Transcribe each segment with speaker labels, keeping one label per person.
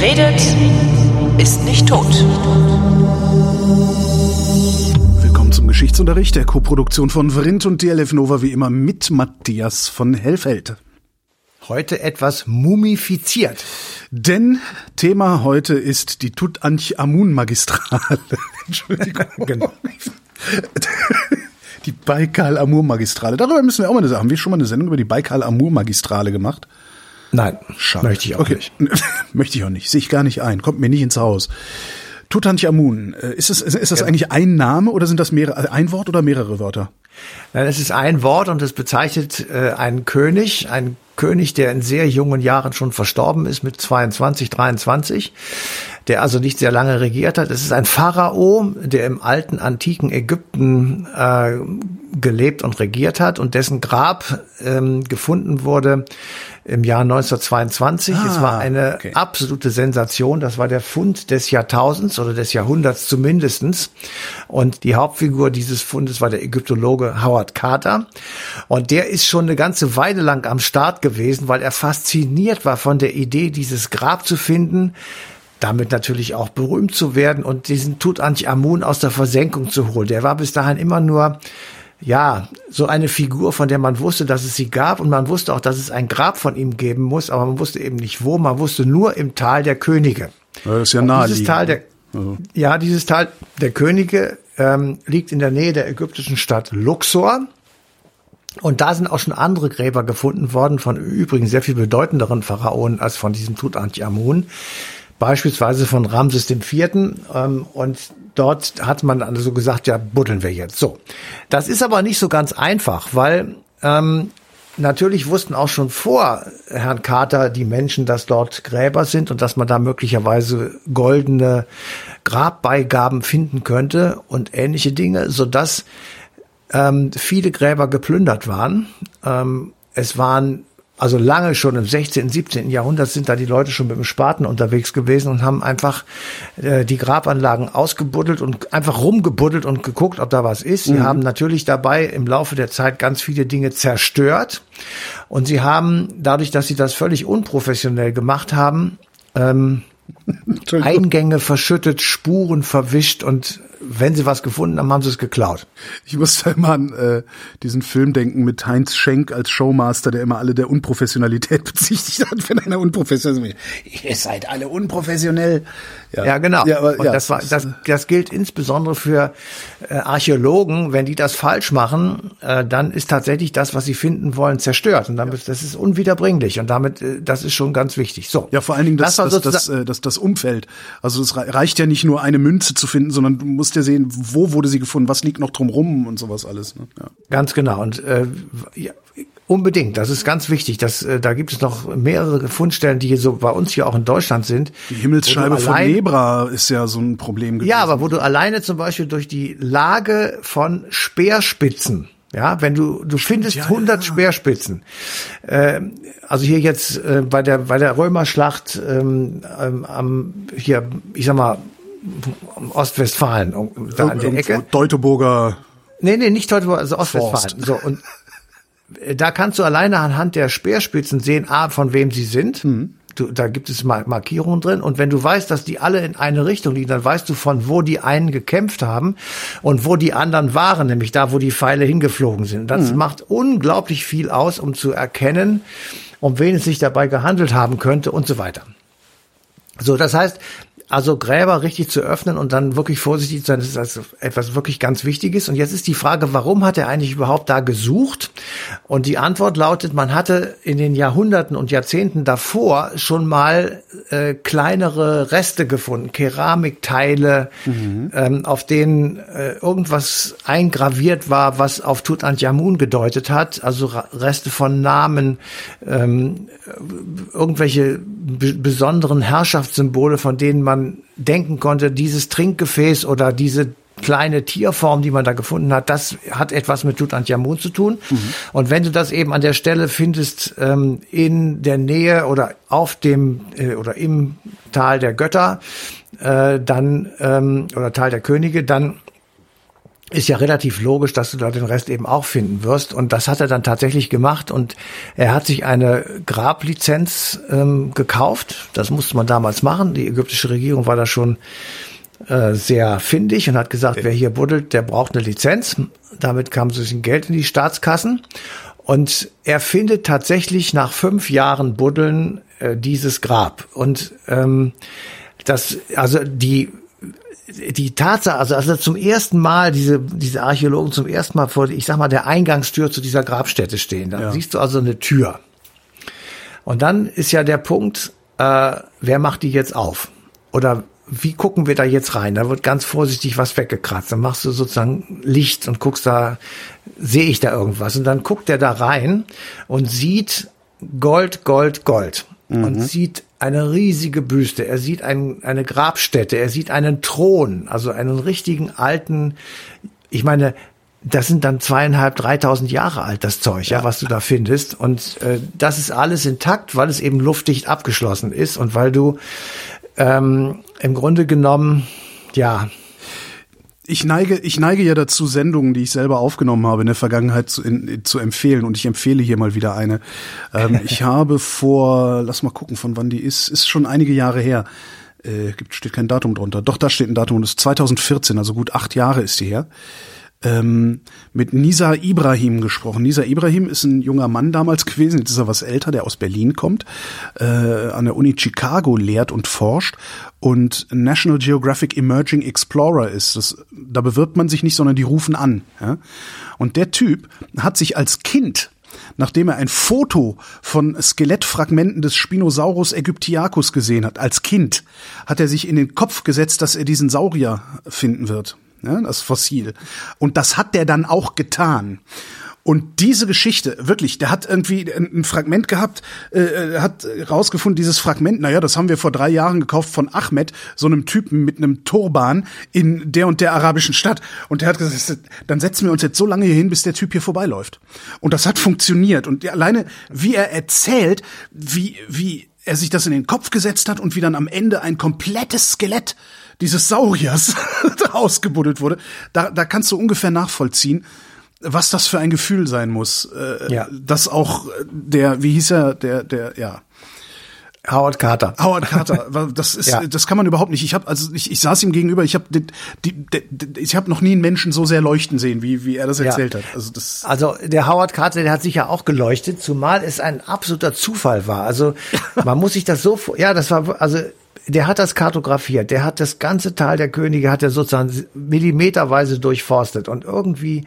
Speaker 1: Wer redet, ist nicht tot.
Speaker 2: Willkommen zum Geschichtsunterricht der Koproduktion von Vrindt und DLF Nova wie immer mit Matthias von Hellfeld.
Speaker 3: Heute etwas mumifiziert.
Speaker 2: Denn Thema heute ist die Tutanchamun-Magistrale. Entschuldigung. genau. Die Baikal-Amur-Magistrale. Darüber müssen wir auch mal eine Sache. Haben wir schon mal eine Sendung über die Baikal-Amur-Magistrale gemacht?
Speaker 3: Nein,
Speaker 2: Schade.
Speaker 3: möchte ich auch
Speaker 2: okay.
Speaker 3: nicht.
Speaker 2: Möchte ich auch nicht. Sehe ich gar nicht ein. Kommt mir nicht ins Haus. Tutanchamun. äh, Ist das, ist, das eigentlich ein Name oder sind das mehrere, ein Wort oder mehrere Wörter?
Speaker 3: Nein, es ist ein Wort und es bezeichnet äh, einen König, einen König, der in sehr jungen Jahren schon verstorben ist, mit 22, 23, der also nicht sehr lange regiert hat. Es ist ein Pharao, der im alten, antiken Ägypten äh, gelebt und regiert hat und dessen Grab ähm, gefunden wurde im Jahr 1922. es
Speaker 2: Ah,
Speaker 3: war eine
Speaker 2: okay.
Speaker 3: absolute Sensation. Das war der Fund des Jahrtausends oder des Jahrhunderts zumindestens. Und die Hauptfigur dieses Fundes war der Ägyptologe Howard Carter. Und der ist schon eine ganze Weile lang am Start gewesen, weil er fasziniert war von der Idee, dieses Grab zu finden, damit natürlich auch berühmt zu werden und diesen Tutanchamun aus der Versenkung zu holen. Der war bis dahin immer nur ja, so eine Figur, von der man wusste, dass es sie gab und man wusste auch, dass es ein Grab von ihm geben muss, aber man wusste eben nicht wo, man wusste nur im Tal der Könige.
Speaker 2: Das ist ja naheliegend.
Speaker 3: dieses Tal der,
Speaker 2: Also.
Speaker 3: ja, dieses Tal der Könige ähm, liegt in der Nähe der ägyptischen Stadt Luxor. Und da sind auch schon andere Gräber gefunden worden von übrigens sehr viel bedeutenderen Pharaonen als von diesem Tutanchamun. Beispielsweise von Ramses IV. Ähm, und dort hat man also gesagt, ja, buddeln wir jetzt. So. Das ist aber nicht so ganz einfach, weil ähm, Natürlich wussten auch schon vor Herrn Carter die Menschen, dass dort Gräber sind und dass man da möglicherweise goldene Grabbeigaben finden könnte und ähnliche Dinge, so dass ähm, viele Gräber geplündert waren. Ähm, es waren also lange schon im 16., 17. Jahrhundert sind da die Leute schon mit dem Spaten unterwegs gewesen und haben einfach äh, die Grabanlagen ausgebuddelt und einfach rumgebuddelt und geguckt, ob da was ist. Sie haben natürlich dabei im Laufe der Zeit ganz viele Dinge zerstört und sie haben dadurch, dass sie das völlig unprofessionell gemacht haben, ähm. Eingänge verschüttet, Spuren verwischt und wenn sie was gefunden haben, haben sie es geklaut.
Speaker 2: Ich musste immer an äh, diesen Film denken mit Heinz Schenk als Showmaster, der immer alle der Unprofessionalität bezichtigt hat, wenn einer unprofessionell ist. Ihr seid alle unprofessionell.
Speaker 3: Ja, genau.
Speaker 2: Ja, aber,
Speaker 3: und
Speaker 2: ja,
Speaker 3: das war, das, das gilt insbesondere für äh, Archäologen. Wenn die das falsch machen, äh, dann ist tatsächlich das, was sie finden wollen, zerstört. Und damit, das ist unwiederbringlich. Und damit, äh, das ist schon ganz wichtig. So.
Speaker 2: Ja, vor allen Dingen das, das, das,
Speaker 3: sozusagen-
Speaker 2: äh, das, das Umfeld. Also es rei- reicht ja nicht nur eine Münze zu finden, sondern du musst ja sehen, wo wurde sie gefunden, was liegt noch drumrum und sowas alles. Ne? Ja.
Speaker 3: Ganz genau. Und äh, ja, unbedingt, das ist ganz wichtig. Das, äh, da gibt es noch mehrere Fundstellen, die hier so bei uns hier auch in Deutschland sind.
Speaker 2: Die Himmelsscheibe
Speaker 3: du
Speaker 2: von
Speaker 3: allein-
Speaker 2: Nebra ist ja so ein Problem gewesen.
Speaker 3: Ja, aber wo du alleine zum Beispiel durch die Lage von Speerspitzen, ja, wenn du du findest
Speaker 2: ja,
Speaker 3: 100
Speaker 2: ja.
Speaker 3: Speerspitzen, ähm, also hier jetzt äh, bei der bei der Römerschlacht ähm, ähm, am hier, ich sag mal Ostwestfalen da an der Ecke.
Speaker 2: Teutoburger
Speaker 3: Nee, nee, nicht heute, also Ostwestfalen.
Speaker 2: Forst.
Speaker 3: So und äh, da kannst du alleine anhand der Speerspitzen sehen, a, von wem sie sind. Du, da gibt es Mar- Markierungen drin. Und wenn du weißt, dass die alle in eine Richtung liegen, dann weißt du, von wo die einen gekämpft haben und wo die anderen waren, nämlich da, wo die Pfeile hingeflogen sind. Das macht unglaublich viel aus, um zu erkennen, um wen es sich dabei gehandelt haben könnte und so weiter. So, das heißt, also Gräber richtig zu öffnen und dann wirklich vorsichtig zu sein, das ist also etwas wirklich ganz Wichtiges. Und jetzt ist die Frage, warum hat er eigentlich überhaupt da gesucht? Und die Antwort lautet, man hatte in den Jahrhunderten und Jahrzehnten davor schon mal äh, kleinere Reste gefunden, Keramikteile, ähm, auf denen äh, irgendwas eingraviert war, was auf Tutanchamun gedeutet hat, also Ra- Reste von Namen, ähm, irgendwelche be besonderen Herrschaftssymbole, von denen man denken konnte, dieses Trinkgefäß oder diese kleine Tierform, die man da gefunden hat, das hat etwas mit Tutanchamun zu tun. Und wenn du das eben an der Stelle findest, ähm, in der Nähe oder auf dem äh, oder im Tal der Götter, äh, dann ähm, oder Tal der Könige, dann ist ja relativ logisch, dass du da den Rest eben auch finden wirst. Und das hat er dann tatsächlich gemacht. Und er hat sich eine Grablizenz ähm, gekauft. Das musste man damals machen. Die ägyptische Regierung war da schon äh, sehr findig und hat gesagt, wer hier buddelt, der braucht eine Lizenz. Damit kam so ein bisschen Geld in die Staatskassen. Und er findet tatsächlich nach fünf Jahren Buddeln äh, dieses Grab. Und ähm, das, also die die Tatsache, also als er zum ersten Mal diese diese Archäologen zum ersten Mal vor, ich sag mal, der Eingangstür zu dieser Grabstätte stehen, dann ja. siehst du also eine Tür. Und dann ist ja der Punkt, äh, wer macht die jetzt auf? Oder wie gucken wir da jetzt rein? Da wird ganz vorsichtig was weggekratzt. Dann machst du sozusagen Licht und guckst da, sehe ich da irgendwas? Und dann guckt er da rein und sieht Gold, Gold, Gold. Mhm. Und sieht eine riesige Büste. Er sieht ein, eine Grabstätte. Er sieht einen Thron, also einen richtigen alten, ich meine, das sind dann zweieinhalb, dreitausend Jahre alt, das Zeug, ja, ja was du da findest. Und äh, das ist alles intakt, weil es eben luftdicht abgeschlossen ist und weil du ähm, im Grunde genommen, ja,
Speaker 2: ich neige, ich neige ja dazu, Sendungen, die ich selber aufgenommen habe in der Vergangenheit zu, in, zu empfehlen. Und ich empfehle hier mal wieder eine. Ähm, ich habe vor, lass mal gucken, von wann die ist, ist schon einige Jahre her. Äh, gibt, steht kein Datum drunter. Doch, da steht ein Datum. Das ist 2014, also gut acht Jahre ist die her ähm, mit Nisa Ibrahim gesprochen. Nisa Ibrahim ist ein junger Mann damals gewesen, jetzt ist er was älter, der aus Berlin kommt, äh, an der Uni Chicago lehrt und forscht und National Geographic Emerging Explorer ist. Das, da bewirbt man sich nicht, sondern die rufen an. Ja? Und der Typ hat sich als Kind nachdem er ein Foto von Skelettfragmenten des Spinosaurus aegyptiacus gesehen hat, als Kind, hat er sich in den Kopf gesetzt, dass er diesen Saurier finden wird ja, das Fossil. Und das hat der dann auch getan. Und diese Geschichte, wirklich, der hat irgendwie ein, Fragment gehabt, äh, äh, hat rausgefunden, dieses Fragment, naja, das haben wir vor drei Jahren gekauft von Ahmed, so einem Typen mit einem Turban in der und der arabischen Stadt. Und der hat gesagt, dann setzen wir uns jetzt so lange hier hin, bis der Typ hier vorbeiläuft. Und das hat funktioniert. Und alleine, wie er erzählt, wie, wie er sich das in den Kopf gesetzt hat und wie dann am Ende ein komplettes Skelett dieses Sauriers ausgebuddelt wurde, da, da kannst du ungefähr nachvollziehen, was das für ein Gefühl sein muss. Äh, ja. Dass auch der, wie hieß er, der, der, ja.
Speaker 3: Howard Carter.
Speaker 2: Howard Carter. Das ist, ja. das kann man überhaupt nicht. Ich habe, also ich, ich saß ihm gegenüber. Ich habe, die, die, die, ich habe noch nie einen Menschen so sehr leuchten sehen, wie wie er das erzählt ja. hat.
Speaker 3: Also das. Also der Howard Carter, der hat sicher auch geleuchtet, zumal es ein absoluter Zufall war. Also man muss sich das so, ja, das war, also der hat das kartografiert, der hat das ganze Tal der Könige, hat er sozusagen millimeterweise durchforstet und irgendwie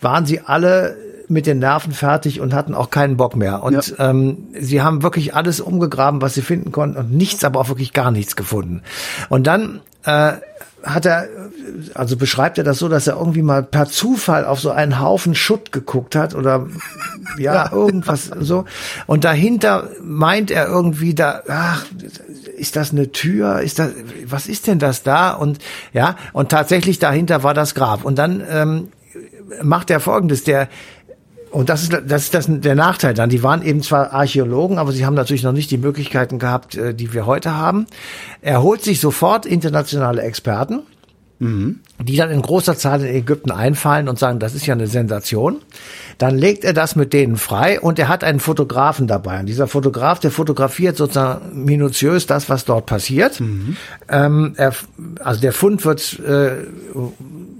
Speaker 3: waren sie alle mit den Nerven fertig und hatten auch keinen Bock mehr. Und ja. ähm, sie haben wirklich alles umgegraben, was sie finden konnten und nichts, aber auch wirklich gar nichts gefunden. Und dann äh, hat er, also beschreibt er das so, dass er irgendwie mal per Zufall auf so einen Haufen Schutt geguckt hat oder ja, irgendwas so. Und dahinter meint er irgendwie da, ach, ist das eine Tür? Ist das, was ist denn das da? Und ja, und tatsächlich dahinter war das Grab. Und dann ähm, macht er folgendes, der und das ist, das ist das, der Nachteil dann. Die waren eben zwar Archäologen, aber sie haben natürlich noch nicht die Möglichkeiten gehabt, äh, die wir heute haben. Er holt sich sofort internationale Experten, mhm. die dann in großer Zahl in Ägypten einfallen und sagen, das ist ja eine Sensation. Dann legt er das mit denen frei und er hat einen Fotografen dabei. Und dieser Fotograf, der fotografiert sozusagen minutiös das, was dort passiert. Mhm. Ähm, er, also der Fund wird äh,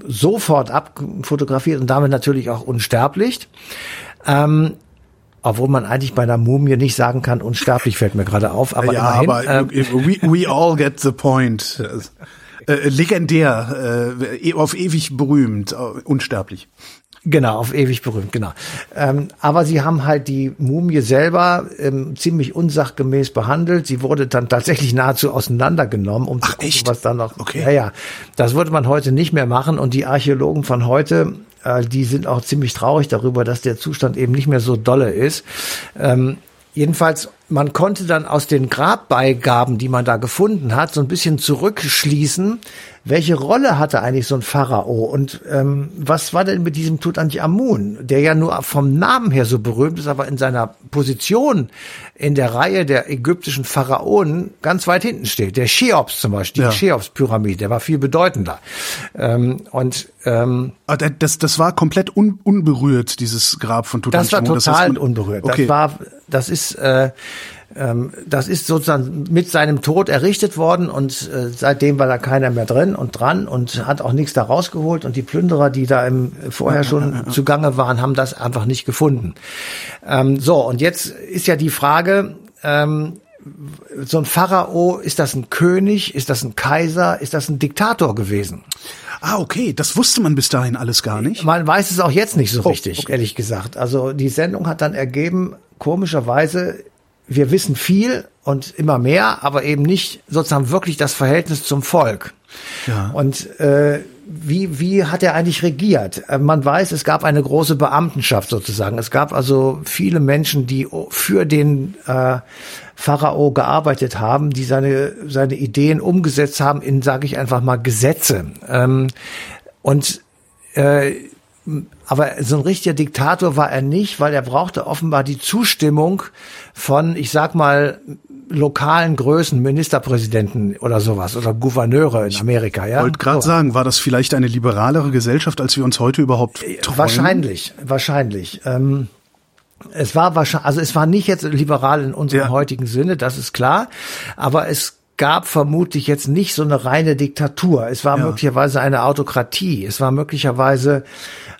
Speaker 3: sofort abfotografiert und damit natürlich auch unsterblich. Ähm, obwohl man eigentlich bei einer Mumie nicht sagen kann, unsterblich fällt mir gerade auf. Aber
Speaker 2: ja, immerhin, aber ähm, we, we all get the point. Äh, legendär, äh, auf ewig berühmt, uh, unsterblich.
Speaker 3: Genau, auf ewig berühmt, genau. Ähm, aber sie haben halt die Mumie selber ähm, ziemlich unsachgemäß behandelt. Sie wurde dann tatsächlich nahezu auseinandergenommen, um
Speaker 2: Ach, zu gucken, echt?
Speaker 3: was dann noch. Okay. Ja, ja. Das würde man heute nicht mehr machen. Und die Archäologen von heute, äh, die sind auch ziemlich traurig darüber, dass der Zustand eben nicht mehr so dolle ist. Ähm, Jedenfalls, man konnte dann aus den Grabbeigaben, die man da gefunden hat, so ein bisschen zurückschließen, welche Rolle hatte eigentlich so ein Pharao und ähm, was war denn mit diesem Tutanchamun, der ja nur vom Namen her so berühmt ist, aber in seiner Position in der Reihe der ägyptischen Pharaonen ganz weit hinten steht. Der Cheops zum Beispiel, die
Speaker 2: Ja.
Speaker 3: Cheops-Pyramide, der war viel bedeutender. Ähm, und ähm,
Speaker 2: Ah, da- Das, das war komplett un, unberührt, dieses Grab von
Speaker 3: das war
Speaker 2: Tutanchamun.
Speaker 3: total
Speaker 2: heißt, man-
Speaker 3: unberührt.
Speaker 2: Okay.
Speaker 3: Das war, das ist, äh, das ist sozusagen mit seinem Tod errichtet worden und äh, seitdem war da keiner mehr drin und dran und hat auch nichts da rausgeholt und die Plünderer, die da im vorher schon zugange waren, haben das einfach nicht gefunden. Ähm, so und jetzt ist ja die Frage. Ähm, so ein Pharao, ist das ein König, ist das ein Kaiser, ist das ein Diktator gewesen?
Speaker 2: ah, okay, das wusste man bis dahin alles gar nicht.
Speaker 3: Man weiß es auch jetzt nicht so
Speaker 2: Oh,
Speaker 3: richtig,
Speaker 2: okay.
Speaker 3: ehrlich gesagt. Also die Sendung hat dann ergeben, komischerweise, wir wissen viel und immer mehr, aber eben nicht sozusagen wirklich das Verhältnis zum Volk.
Speaker 2: Ja.
Speaker 3: Und äh, wie, wie hat er eigentlich regiert? Äh, Man weiß, es gab eine große Beamtenschaft sozusagen. Es gab also viele Menschen, die für den äh, Pharao gearbeitet haben, die seine, seine Ideen umgesetzt haben in, sage ich einfach mal, Gesetze. Ähm, und äh, aber so ein richtiger Diktator war er nicht, weil er brauchte offenbar die Zustimmung von, ich sag mal, lokalen Größen, Ministerpräsidenten oder sowas oder Gouverneure in Amerika. Ja,
Speaker 2: wollte gerade
Speaker 3: So.
Speaker 2: sagen, war das vielleicht eine liberalere Gesellschaft, als wir uns heute überhaupt träumen?
Speaker 3: Wahrscheinlich, wahrscheinlich. Ähm, es war wahrscheinlich, also es war nicht jetzt liberal in unserem
Speaker 2: Ja.
Speaker 3: heutigen Sinne, das ist klar, aber es gab vermutlich jetzt nicht so eine reine Diktatur. Es war
Speaker 2: Ja.
Speaker 3: möglicherweise eine Autokratie. Es war möglicherweise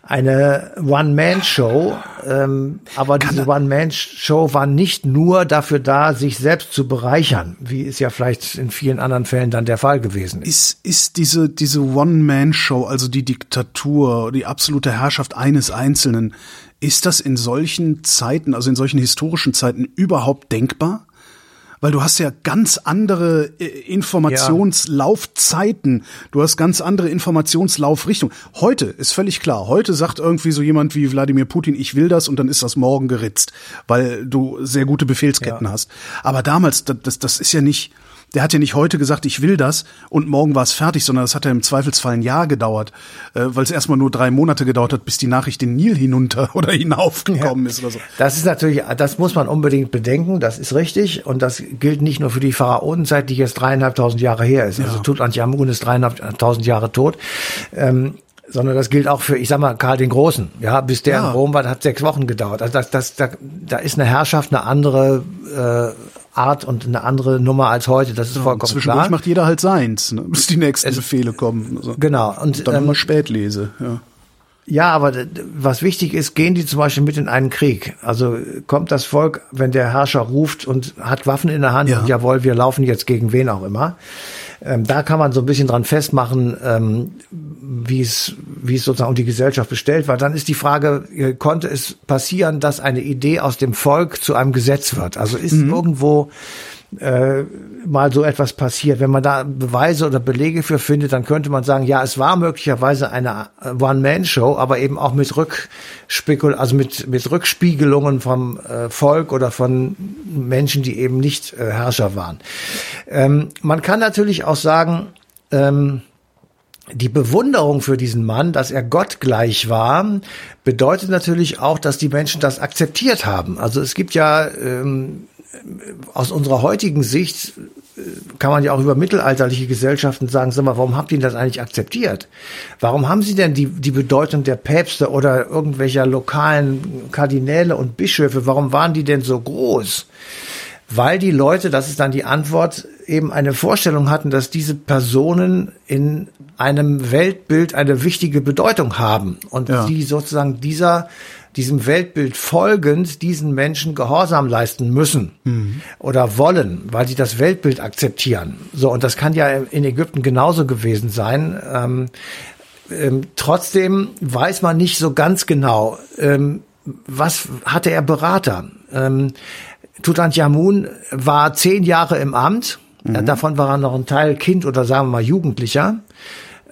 Speaker 3: eine One-Man-Show. Ähm, aber diese One-Man-Show war nicht nur dafür da, sich selbst zu bereichern, wie es ja vielleicht in vielen anderen Fällen dann der Fall gewesen ist.
Speaker 2: Ist, ist diese, diese One-Man-Show, also die Diktatur, die absolute Herrschaft eines Einzelnen, ist das in solchen Zeiten, also in solchen historischen Zeiten überhaupt denkbar? Weil du hast ja ganz andere äh, Informationslaufzeiten, du hast ganz andere Informationslaufrichtungen. Heute ist völlig klar, heute sagt irgendwie so jemand wie Wladimir Putin, ich will das und dann ist das morgen geritzt, weil du sehr gute Befehlsketten hast. Aber damals, das, das ist ja nicht, der hat ja nicht heute gesagt, ich will das und morgen war es fertig, sondern das hat ja im Zweifelsfall ein Jahr gedauert, äh, weil es erstmal nur drei Monate gedauert hat, bis die Nachricht den Nil hinunter oder hinaufgekommen ist oder so.
Speaker 3: Das ist natürlich, das muss man unbedingt bedenken, das ist richtig. Und das gilt nicht nur für die Pharaonenzeit, die jetzt dreieinhalbtausend Jahre her ist. Also Tutanchamun ist dreieinhalbtausend Jahre tot. Ähm, sondern das gilt auch für, ich sag mal, Karl den Großen. Ja, bis der
Speaker 2: Ja.
Speaker 3: in Rom war, hat sechs Wochen gedauert. Also das, das, da, da ist eine Herrschaft eine andere äh, Art und eine andere Nummer als heute. Das ist vollkommen
Speaker 2: Zwischendurch
Speaker 3: klar.
Speaker 2: macht jeder halt seins, ne, bis die nächsten Befehle kommen. Also.
Speaker 3: Genau. Und
Speaker 2: Dann
Speaker 3: ähm,
Speaker 2: immer Spätlese. Ja.
Speaker 3: Ja, aber was wichtig ist, gehen die zum Beispiel mit in einen Krieg. Also kommt das Volk, wenn der Herrscher ruft und hat Waffen in der Hand
Speaker 2: Ja.
Speaker 3: und jawohl, wir laufen jetzt gegen wen auch immer. Ähm, da kann man so ein bisschen dran festmachen, ähm, wie es wie es sozusagen um die Gesellschaft bestellt war. Dann ist die Frage, äh, konnte es passieren, dass eine Idee aus dem Volk zu einem Gesetz wird? Also ist irgendwo äh, mal so etwas passiert. Wenn man da Beweise oder Belege für findet, dann könnte man sagen, ja, es war möglicherweise eine äh, One-Man-Show, aber eben auch mit Rückspekul, also mit, mit Rückspiegelungen vom äh, Volk oder von Menschen, die eben nicht äh, Herrscher waren. Ähm, man kann natürlich auch sagen, ähm, die Bewunderung für diesen Mann, dass er Gott gleich war, bedeutet natürlich auch, dass die Menschen das akzeptiert haben. Also es gibt ja ähm, aus unserer heutigen Sicht äh, kann man ja auch über mittelalterliche Gesellschaften sagen, sag mal, warum habt ihr das eigentlich akzeptiert? Warum haben sie denn die, die Bedeutung der Päpste oder irgendwelcher lokalen Kardinäle und Bischöfe, warum waren die denn so groß? Weil die Leute, das ist dann die Antwort, eben eine Vorstellung hatten, dass diese Personen in einem Weltbild eine wichtige Bedeutung haben und
Speaker 2: Ja.
Speaker 3: sie sozusagen dieser diesem Weltbild folgend diesen Menschen Gehorsam leisten müssen oder wollen, weil sie das Weltbild akzeptieren. So, und das kann ja in Ägypten genauso gewesen sein. Ähm, ähm, trotzdem weiß man nicht so ganz genau, ähm, was hatte er Berater. Ähm, Tutanchamun war zehn Jahre im Amt, äh, davon war er noch ein Teil Kind oder sagen wir mal Jugendlicher.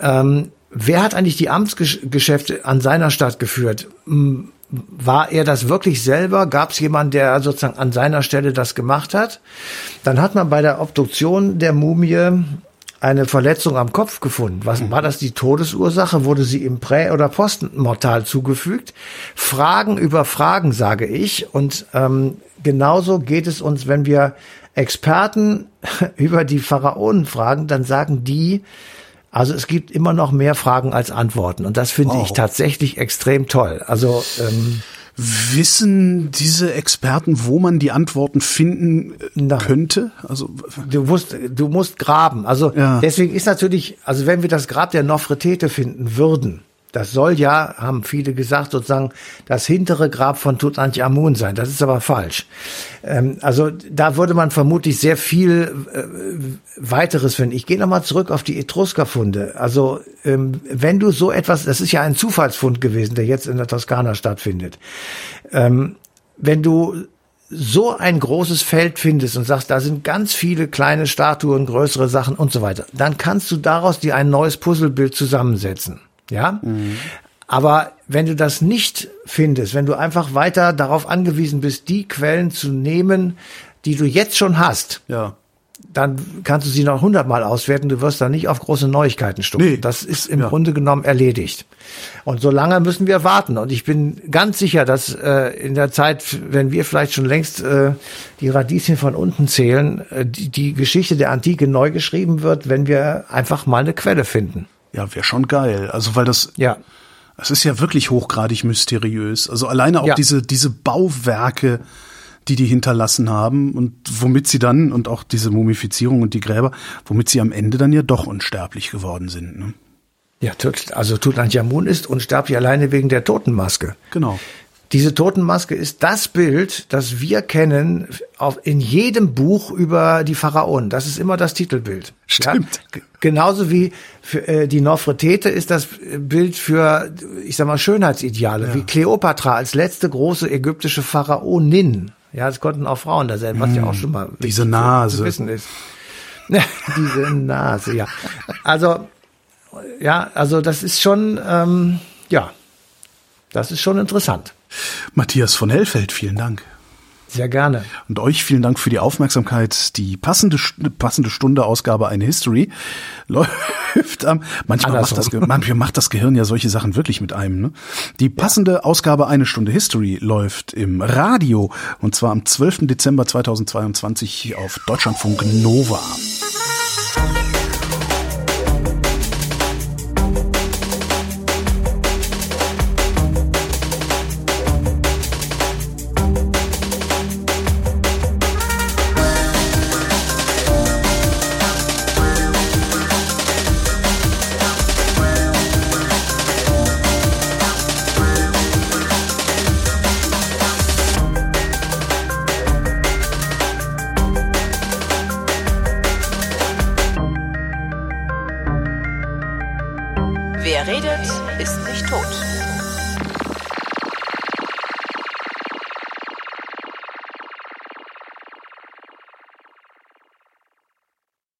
Speaker 3: Ähm, wer hat eigentlich die Amtsgeschäfte an seiner Stadt geführt? War er das wirklich selber? Gab es jemanden, der sozusagen an seiner Stelle das gemacht hat? Dann hat man bei der Obduktion der Mumie eine Verletzung am Kopf gefunden. Was war das die Todesursache? Wurde sie im Prä- oder Postmortal zugefügt? Fragen über Fragen, sage ich. Und ähm, genauso geht es uns, wenn wir Experten über die Pharaonen fragen, dann sagen die, also es gibt immer noch mehr Fragen als Antworten. Und das finde
Speaker 2: Wow.
Speaker 3: ich tatsächlich extrem toll. Also ähm,
Speaker 2: Wissen diese Experten, wo man die Antworten finden äh,
Speaker 3: Nein.
Speaker 2: könnte? Also
Speaker 3: Du musst, du musst graben. Also
Speaker 2: Ja.
Speaker 3: deswegen ist natürlich, also wenn wir das Grab der Nofretete finden würden, das soll ja, haben viele gesagt, sozusagen das hintere Grab von Tutanchamun sein. Das ist aber falsch. Ähm, also da würde man vermutlich sehr viel äh, weiteres finden. Ich gehe nochmal zurück auf die Etruskerfunde. Also ähm, wenn du so etwas, das ist ja ein Zufallsfund gewesen, der jetzt in der Toskana stattfindet. Ähm, wenn du so ein großes Feld findest und sagst, da sind ganz viele kleine Statuen, größere Sachen und so weiter, dann kannst du daraus dir ein neues Puzzlebild zusammensetzen. Ja? Aber wenn du das nicht findest, wenn du einfach weiter darauf angewiesen bist, die Quellen zu nehmen, die du jetzt schon hast,
Speaker 2: ja.
Speaker 3: dann kannst du sie noch hundertmal auswerten. Du wirst da nicht auf große Neuigkeiten stoßen.
Speaker 2: Nee.
Speaker 3: Das ist im
Speaker 2: Ja.
Speaker 3: Grunde genommen erledigt. Und so lange müssen wir warten. Und ich bin ganz sicher, dass äh, in der Zeit, wenn wir vielleicht schon längst äh, die Radieschen von unten zählen, äh, die, die Geschichte der Antike neu geschrieben wird, wenn wir einfach mal eine Quelle finden.
Speaker 2: Ja, wäre schon geil. Also weil das,
Speaker 3: Ja.
Speaker 2: das ist ja wirklich hochgradig mysteriös. Also alleine auch
Speaker 3: Ja.
Speaker 2: diese diese Bauwerke, die die hinterlassen haben und womit sie dann und auch diese Mumifizierung und die Gräber, womit sie am Ende dann ja doch unsterblich geworden sind. Ne?
Speaker 3: Ja, Tut- also Tutanchamun ist unsterblich alleine wegen der Totenmaske.
Speaker 2: Genau.
Speaker 3: Diese Totenmaske ist das Bild, das wir kennen auf, in jedem Buch über die Pharaonen. Das ist immer das Titelbild.
Speaker 2: Stimmt.
Speaker 3: Ja? Genauso wie für, äh, die Nofretete ist das Bild für, ich sag mal, Schönheitsideale, wie Kleopatra als letzte große ägyptische Pharaonin. Ja, es konnten auch Frauen da sein, was ja auch schon mal
Speaker 2: Mm, diese
Speaker 3: zu-
Speaker 2: Nase.
Speaker 3: zu wissen ist. diese Nase, ja. Also, ja, also das ist schon, ähm, ja, das ist schon interessant.
Speaker 2: Matthias von Hellfeld, vielen Dank.
Speaker 3: Sehr gerne.
Speaker 2: Und euch vielen Dank für die Aufmerksamkeit. Die passende, passende Stunde Ausgabe eine History läuft am, manchmal macht, das, manchmal macht das Gehirn ja solche Sachen wirklich mit einem, ne? Die passende Ausgabe eine Stunde History läuft im Radio und zwar am 12. Dezember 2022 auf Deutschlandfunk Nova.